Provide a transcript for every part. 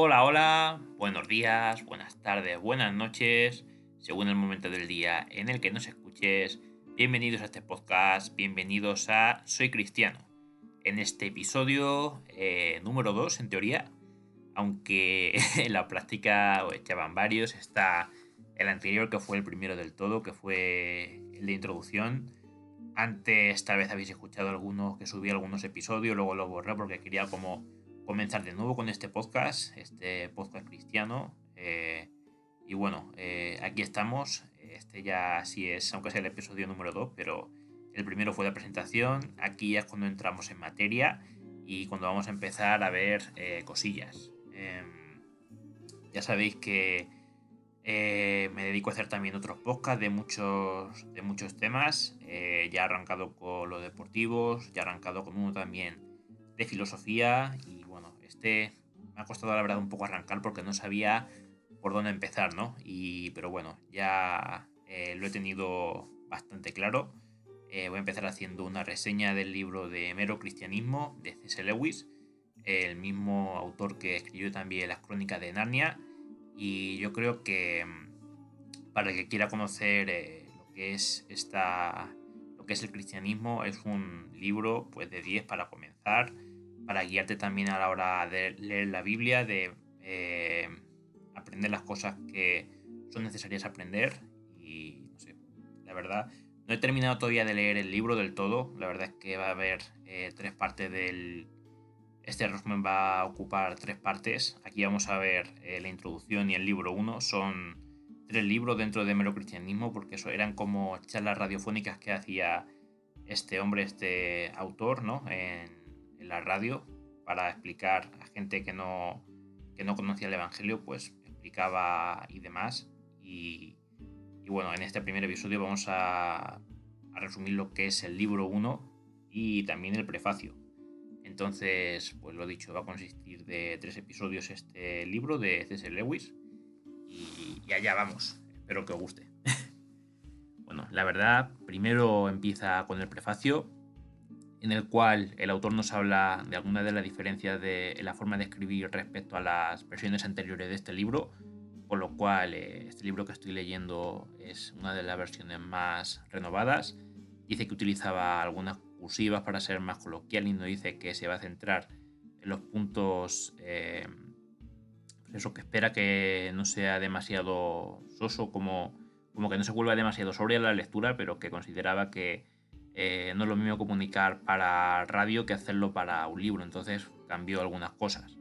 Hola, hola, buenos días, buenas tardes, buenas noches, según el momento del día en el que nos escuches. Bienvenidos a este podcast, bienvenidos a Soy Cristiano. En este episodio eh, número 2, en teoría, aunque en la práctica echaban varios, está el anterior que fue el primero del todo, que fue el de introducción. Antes tal vez habéis escuchado algunos que subí algunos episodios, luego lo borré porque quería como comenzar de nuevo con este podcast, este podcast cristiano. Eh, y bueno, eh, aquí estamos. Este ya sí es, aunque sea el episodio número 2, pero el primero fue la presentación. Aquí ya es cuando entramos en materia y cuando vamos a empezar a ver eh, cosillas. Em, ya sabéis que me dedico a hacer también otros podcasts de muchos, de muchos temas. ya he arrancado con los deportivos, ya he arrancado con uno también de filosofía y este me ha costado la verdad un poco arrancar porque no sabía por dónde empezar, ¿no? Y, pero bueno, ya eh, lo he tenido bastante claro. Eh, voy a empezar haciendo una reseña del libro de Mero Cristianismo de C.S. Lewis, el mismo autor que escribió también las crónicas de Narnia. Y yo creo que mm, para el que quiera conocer eh, lo que es esta lo que es el cristianismo es un libro pues de 10 para comenzar para guiarte también a la hora de leer la Biblia, de eh, aprender las cosas que son necesarias aprender. Y no sé, la verdad, no he terminado todavía de leer el libro del todo. La verdad es que va a haber eh, tres partes del... Este resumen va a ocupar tres partes. Aquí vamos a ver eh, la introducción y el libro 1. Son tres libros dentro de Mero Cristianismo porque eso eran como charlas radiofónicas que hacía este hombre, este autor, ¿no? La radio para explicar a gente que no, que no conocía el Evangelio, pues explicaba y demás. Y, bueno, en este primer episodio vamos a, a, resumir lo que es el libro 1 y también el prefacio. Entonces, pues lo dicho, va a consistir de tres episodios este libro de C.S. Lewis. Y, y allá vamos. Espero que os guste. bueno, la verdad, primero empieza con el prefacio en el cual el autor nos habla de algunas de las diferencias de la forma de escribir respecto a las versiones anteriores de este libro, con lo cual eh, este libro que estoy leyendo es una de las versiones más renovadas. Dice que utilizaba algunas cursivas para ser más coloquial y no dice que se va a centrar en los puntos, eh, eso que espera que no sea demasiado soso, como, como que no se vuelva demasiado sobre la lectura, pero que consideraba que eh, no es lo mismo comunicar para radio que hacerlo para un libro, entonces cambió algunas cosas.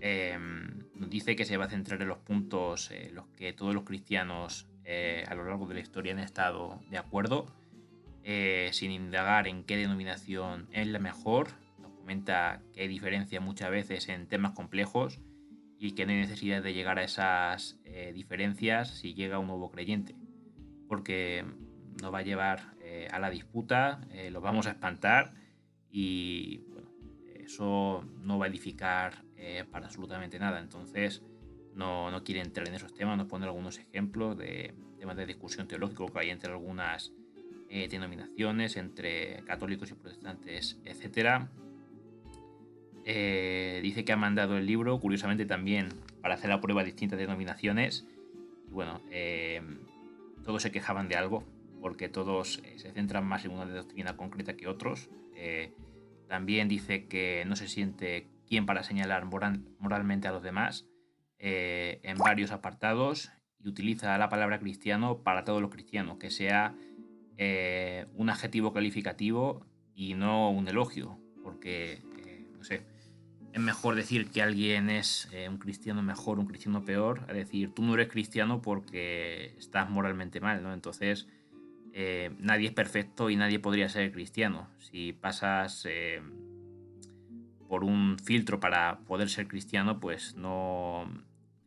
Em, dice que se va a centrar en los puntos en los que todos los cristianos eh, a lo largo de la historia han estado de acuerdo, eh, sin indagar en qué denominación es la mejor. Nos comenta que hay diferencia muchas veces en temas complejos y que no hay necesidad de llegar a esas diferencias si llega un nuevo creyente, porque nos va a llevar eh, a la disputa, eh, los vamos a espantar y bueno, eso no va a edificar eh, para absolutamente nada. Entonces no, no, quiere entrar en esos temas, nos pone algunos ejemplos de temas de discusión teológica que hay entre algunas denominaciones, entre católicos y protestantes, etc. dice que ha mandado el libro, curiosamente también, para hacer la prueba a distintas denominaciones. Y bueno, todos se quejaban de algo, porque todos eh, se centran más en una doctrina concreta que otros. Eh, también dice que no se siente quien para señalar moralmente a los demás eh, en varios apartados y utiliza la palabra cristiano para todos los cristianos, que sea un adjetivo calificativo y no un elogio, porque, no sé, es mejor decir que alguien es un cristiano mejor, un cristiano peor, a decir tú no eres cristiano porque estás moralmente mal, ¿no? Entonces, eh, nadie es perfecto y nadie podría ser cristiano. Si pasas eh, por un filtro para poder ser cristiano, pues no.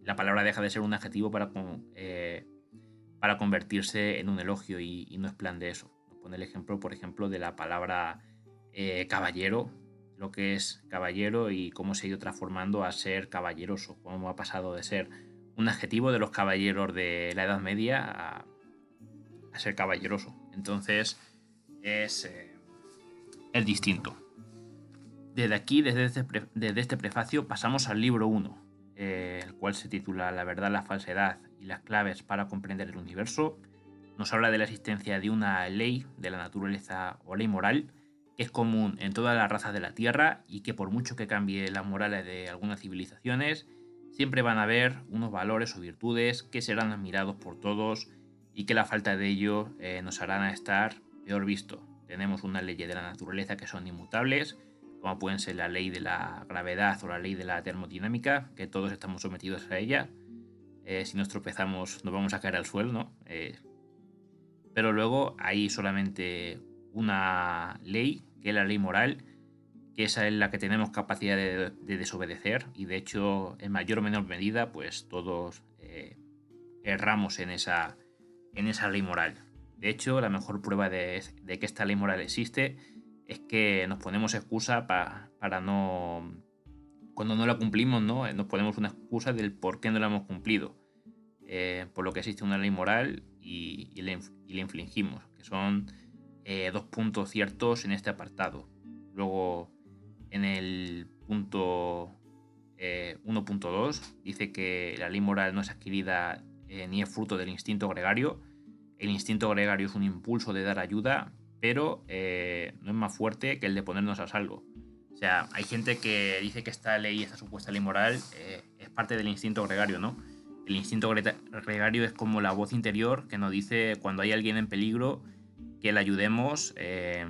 La palabra deja de ser un adjetivo para, eh, para convertirse en un elogio y, no es plan de eso. Pone el ejemplo, por ejemplo, de la palabra caballero, lo que es caballero y cómo se ha ido transformando a ser caballeroso, cómo ha pasado de ser un adjetivo de los caballeros de la Edad Media a ser caballeroso. Entonces es, eh, el distinto. Desde aquí, desde este, desde este prefacio, pasamos al libro 1. eh, el cual se titula La verdad, la falsedad y las claves para comprender el universo, nos habla de la existencia de una ley de la naturaleza o ley moral que es común en todas las razas de la Tierra y que por mucho que cambie las morales de algunas civilizaciones, siempre van a haber unos valores o virtudes que serán admirados por todos y que la falta de ello eh, nos harán estar peor visto. Tenemos unas leyes de la naturaleza que son inmutables, como pueden ser la ley de la gravedad o la ley de la termodinámica, que todos estamos sometidos a ella. Eh, si nos tropezamos nos vamos a caer al suelo, ¿no? Eh, pero luego hay solamente una ley, que es la ley moral, que esa es la que tenemos capacidad de, desobedecer y de hecho en mayor o menor medida pues todos erramos en esa, en esa ley moral. De hecho la mejor prueba de, que esta ley moral existe es que nos ponemos excusa para no... Cuando no la cumplimos, ¿no? Nos ponemos una excusa del por qué no la hemos cumplido. Eh, por lo que existe una ley moral y, y, le, infligimos, que son eh, dos puntos ciertos en este apartado. Luego, en el punto 1.2, eh, dice que la ley moral no es adquirida ni es fruto del instinto gregario. El instinto gregario es un impulso de dar ayuda pero eh, no es más fuerte que el de ponernos a salvo. O sea, hay gente que dice que esta ley, esta supuesta ley moral, eh, es parte del instinto gregario, ¿no? El instinto gregario es como la voz interior que nos dice cuando hay alguien en peligro que le ayudemos. Eh,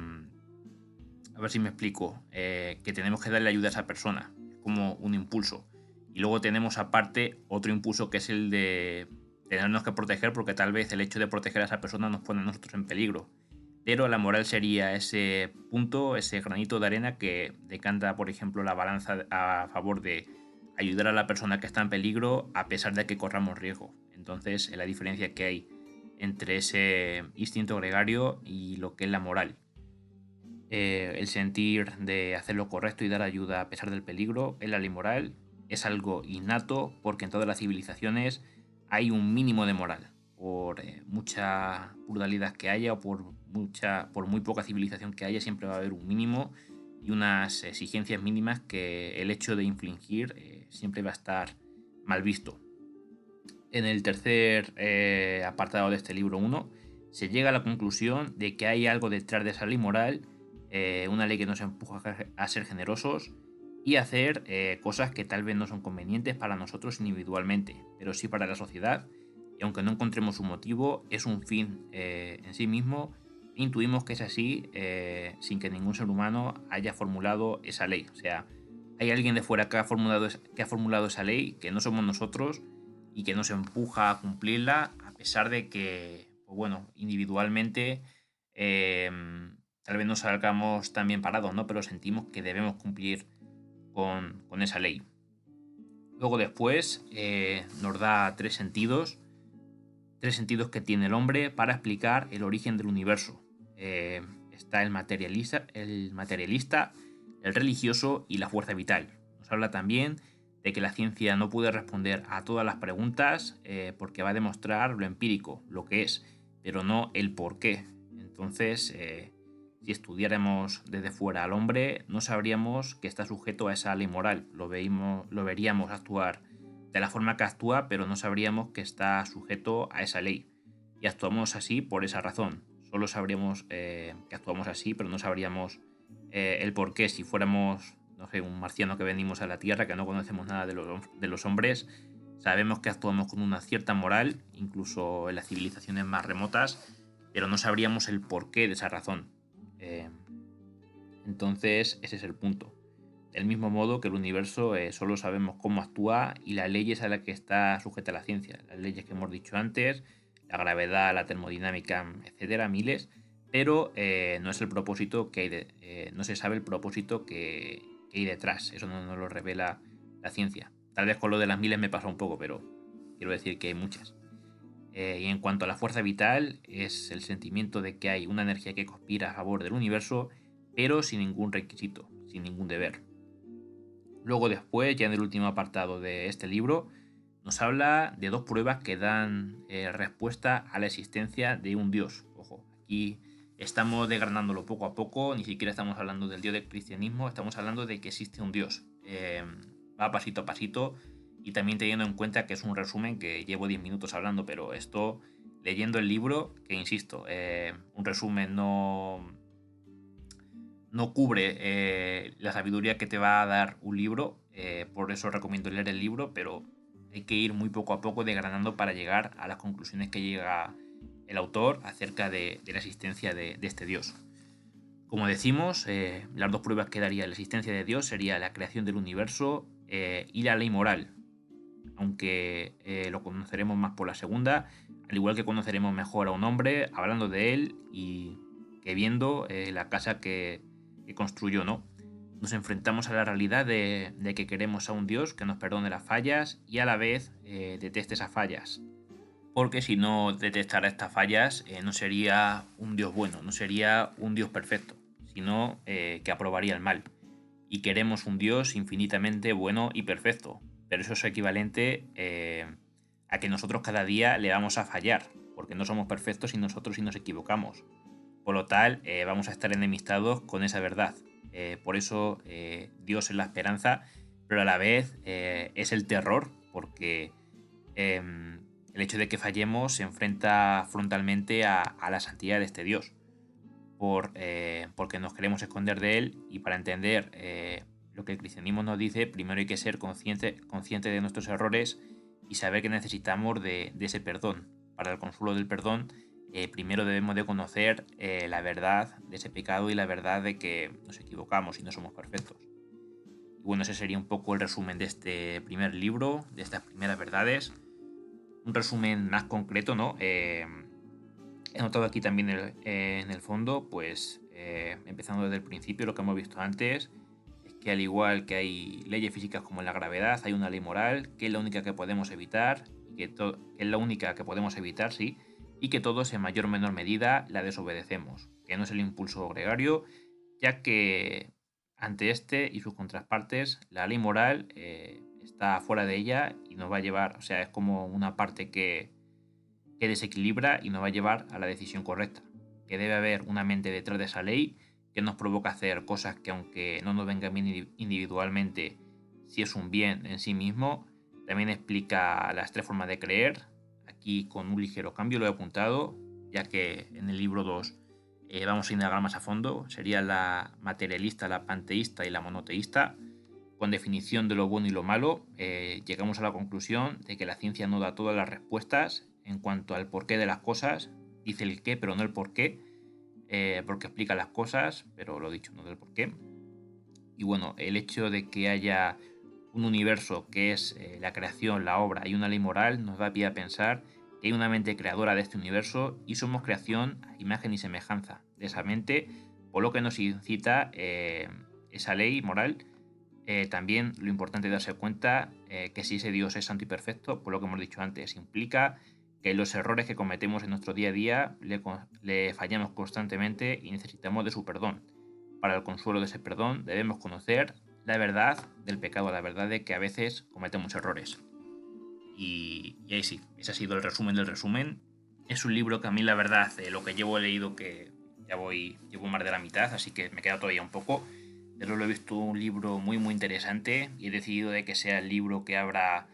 a ver si me explico. que tenemos que darle ayuda a esa persona. Es como un impulso. Y luego tenemos aparte otro impulso que es el de tenernos que proteger porque tal vez el hecho de proteger a esa persona nos pone a nosotros en peligro pero la moral sería ese punto, ese granito de arena que decanta, por ejemplo, la balanza a favor de ayudar a la persona que está en peligro a pesar de que corramos riesgo. Entonces, es la diferencia que hay entre ese instinto gregario y lo que es la moral. Eh, el sentir de hacer lo correcto y dar ayuda a pesar del peligro es la ley moral, es algo innato porque en todas las civilizaciones hay un mínimo de moral por eh, mucha pluralidad que haya o por, mucha, por muy poca civilización que haya, siempre va a haber un mínimo y unas exigencias mínimas que el hecho de infligir eh, siempre va a estar mal visto. En el tercer eh, apartado de este libro 1 se llega a la conclusión de que hay algo detrás de esa ley moral, una ley que nos empuja a ser generosos y hacer cosas que tal vez no son convenientes para nosotros individualmente, pero sí para la sociedad y aunque no encontremos un motivo, es un fin eh, en sí mismo. Intuimos que es así eh, sin que ningún ser humano haya formulado esa ley. O sea, hay alguien de fuera que ha formulado, que ha formulado esa ley, que no somos nosotros y que nos empuja a cumplirla, a pesar de que, pues bueno, individualmente eh, tal vez nos salgamos también parados, ¿no? Pero sentimos que debemos cumplir con, esa ley. Luego después nos da tres sentidos tres sentidos que tiene el hombre para explicar el origen del universo. Eh, está el materialista, el materialista, el religioso y la fuerza vital. Nos habla también de que la ciencia no puede responder a todas las preguntas eh, porque va a demostrar lo empírico, lo que es, pero no el por qué. Entonces, eh, si estudiáramos desde fuera al hombre, no sabríamos que está sujeto a esa ley moral. Lo, veíamos, lo veríamos actuar de la forma que actúa, pero no sabríamos que está sujeto a esa ley. Y actuamos así por esa razón. Solo sabríamos eh, que actuamos así, pero no sabríamos eh, el por qué. Si fuéramos, no sé, un marciano que venimos a la Tierra, que no conocemos nada de los, de los hombres, sabemos que actuamos con una cierta moral, incluso en las civilizaciones más remotas, pero no sabríamos el porqué de esa razón. Eh, entonces, ese es el punto. Del mismo modo que el universo eh, solo sabemos cómo actúa y las leyes a las que está sujeta la ciencia, las leyes que hemos dicho antes, la gravedad, la termodinámica, etcétera, miles, pero eh, no es el propósito que hay eh, no se sabe el propósito que, hay detrás, eso no nos lo revela la ciencia. Tal vez con lo de las miles me pasa un poco, pero quiero decir que hay muchas. Y en cuanto a la fuerza vital, es el sentimiento de que hay una energía que conspira a favor del universo, pero sin ningún requisito, sin ningún deber. Luego después, ya en el último apartado de este libro, nos habla de dos pruebas que dan eh, respuesta a la existencia de un Dios. Ojo, aquí estamos desgranándolo poco a poco, ni siquiera estamos hablando del Dios del cristianismo, estamos hablando de que existe un Dios. Eh, va pasito a pasito y también teniendo en cuenta que es un resumen que llevo 10 minutos hablando, pero esto leyendo el libro, que insisto, eh, un resumen no, no cubre eh, la sabiduría que te va a dar un libro, eh, por eso recomiendo leer el libro, pero hay que ir muy poco a poco desgranando para llegar a las conclusiones que llega el autor acerca de, la existencia de, este Dios. Como decimos, las dos pruebas que daría la existencia de Dios sería la creación del universo y la ley moral, aunque lo conoceremos más por la segunda, al igual que conoceremos mejor a un hombre hablando de él y que viendo eh, la casa que, construyó, ¿no? Nos enfrentamos a la realidad de, que queremos a un Dios que nos perdone las fallas y a la vez eh, deteste esas fallas. Porque si no detestara estas fallas, eh, no sería un Dios bueno, no sería un Dios perfecto, sino que aprobaría el mal. Y queremos un Dios infinitamente bueno y perfecto, pero eso es equivalente a que nosotros cada día le vamos a fallar, porque no somos perfectos y nosotros sí nos equivocamos. Por lo tal, eh, vamos a estar enemistados con esa verdad. Eh, por eso eh, Dios es la esperanza, pero a la vez es el terror, porque em, el hecho de que fallemos se enfrenta frontalmente a, la santidad de este Dios. Por, porque nos queremos esconder de él y para entender lo que el cristianismo nos dice, primero hay que ser consciente, consciente de nuestros errores y saber que necesitamos de, ese perdón. Para el consuelo del perdón, eh, primero debemos de conocer eh, la verdad de ese pecado y la verdad de que nos equivocamos y no somos perfectos. Y bueno, ese sería un poco el resumen de este primer libro, de estas primeras verdades. Un resumen más concreto, ¿no? Eh, he notado aquí también en el fondo, pues empezando desde el principio, lo que hemos visto antes, que al igual que hay leyes físicas como la gravedad, hay una ley moral, que es la única que podemos evitar, que, es la única que podemos evitar, sí, y que todos en mayor o menor medida la desobedecemos, que no es el impulso gregario, ya que ante este y sus contrapartes, la ley moral eh, está fuera de ella y nos va a llevar, o sea, es como una parte que, que desequilibra y nos va a llevar a la decisión correcta, que debe haber una mente detrás de esa ley que nos provoca hacer cosas que aunque no nos vengan bien individualmente, si es un bien en sí mismo, también explica las tres formas de creer. Aquí con un ligero cambio lo he apuntado, ya que en el libro 2 eh, vamos a indagar más a fondo. Sería la materialista, la panteísta y la monoteísta. Con definición de lo bueno y lo malo, eh, llegamos a la conclusión de que la ciencia no da todas las respuestas en cuanto al porqué de las cosas, dice el qué, pero no el porqué eh, porque explica las cosas, pero lo dicho, no del por qué. Y bueno, el hecho de que haya un universo que es eh, la creación, la obra y una ley moral nos da pie a pensar que hay una mente creadora de este universo y somos creación imagen y semejanza de esa mente, por lo que nos incita eh, esa ley moral. también lo importante es darse cuenta que si ese Dios es santo y perfecto, por lo que hemos dicho antes, implica que los errores que cometemos en nuestro día a día le, fallamos constantemente y necesitamos de su perdón. Para el consuelo de ese perdón debemos conocer la verdad del pecado, la verdad de que a veces cometemos errores. Y, ahí sí, ese ha sido el resumen del resumen. Es un libro que a mí la verdad, eh, lo que llevo leído que ya voy, llevo más de la mitad, así que me queda todavía un poco. Pero lo he visto un libro muy muy interesante y he decidido de que sea el libro que abra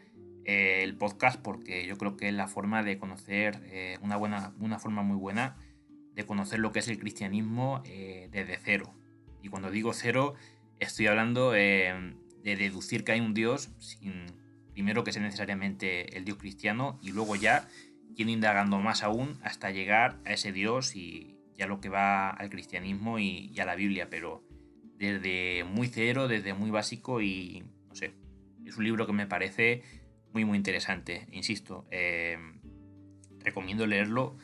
eh, el podcast porque yo creo que es la forma de conocer, eh, una, buena, una forma muy buena de conocer lo que es el cristianismo eh, desde cero. Y cuando digo cero, estoy hablando de deducir que hay un Dios sin primero que sea necesariamente el Dios cristiano y luego ya yendo indagando más aún hasta llegar a ese Dios y ya lo que va al cristianismo y, y a la Biblia, pero desde muy cero, desde muy básico y no sé, es un libro que me parece muy muy interesante, insisto. Eh, recomiendo leerlo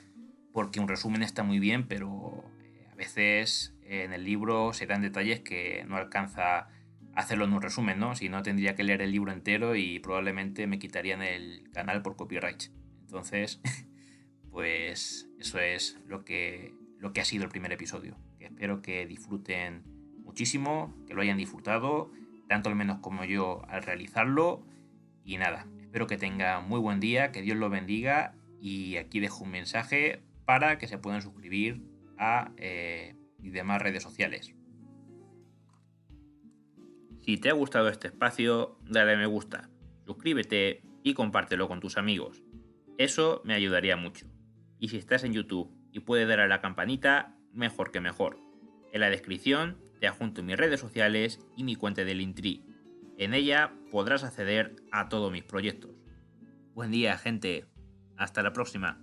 porque un resumen está muy bien, pero eh, a veces en el libro se dan detalles que no alcanza hacerlo en un resumen, ¿no? Si no tendría que leer el libro entero y probablemente me quitarían el canal por copyright. Entonces, pues eso es lo que, lo que ha sido el primer episodio. espero que disfruten muchísimo, que lo hayan disfrutado, tanto al menos como yo al realizarlo. Y nada, Espero que tenga muy buen día, que Dios lo bendiga y aquí dejo un mensaje para que se puedan suscribir a eh, y demás redes sociales. Si te ha gustado este espacio, dale a me gusta, suscríbete y compártelo con tus amigos. Eso me ayudaría mucho. Y si estás en YouTube y puedes dar a la campanita, mejor que mejor. En la descripción te adjunto mis redes sociales y mi cuenta de Linktree. En ella podrás acceder a todos mis proyectos. Buen día, gente. Hasta la próxima.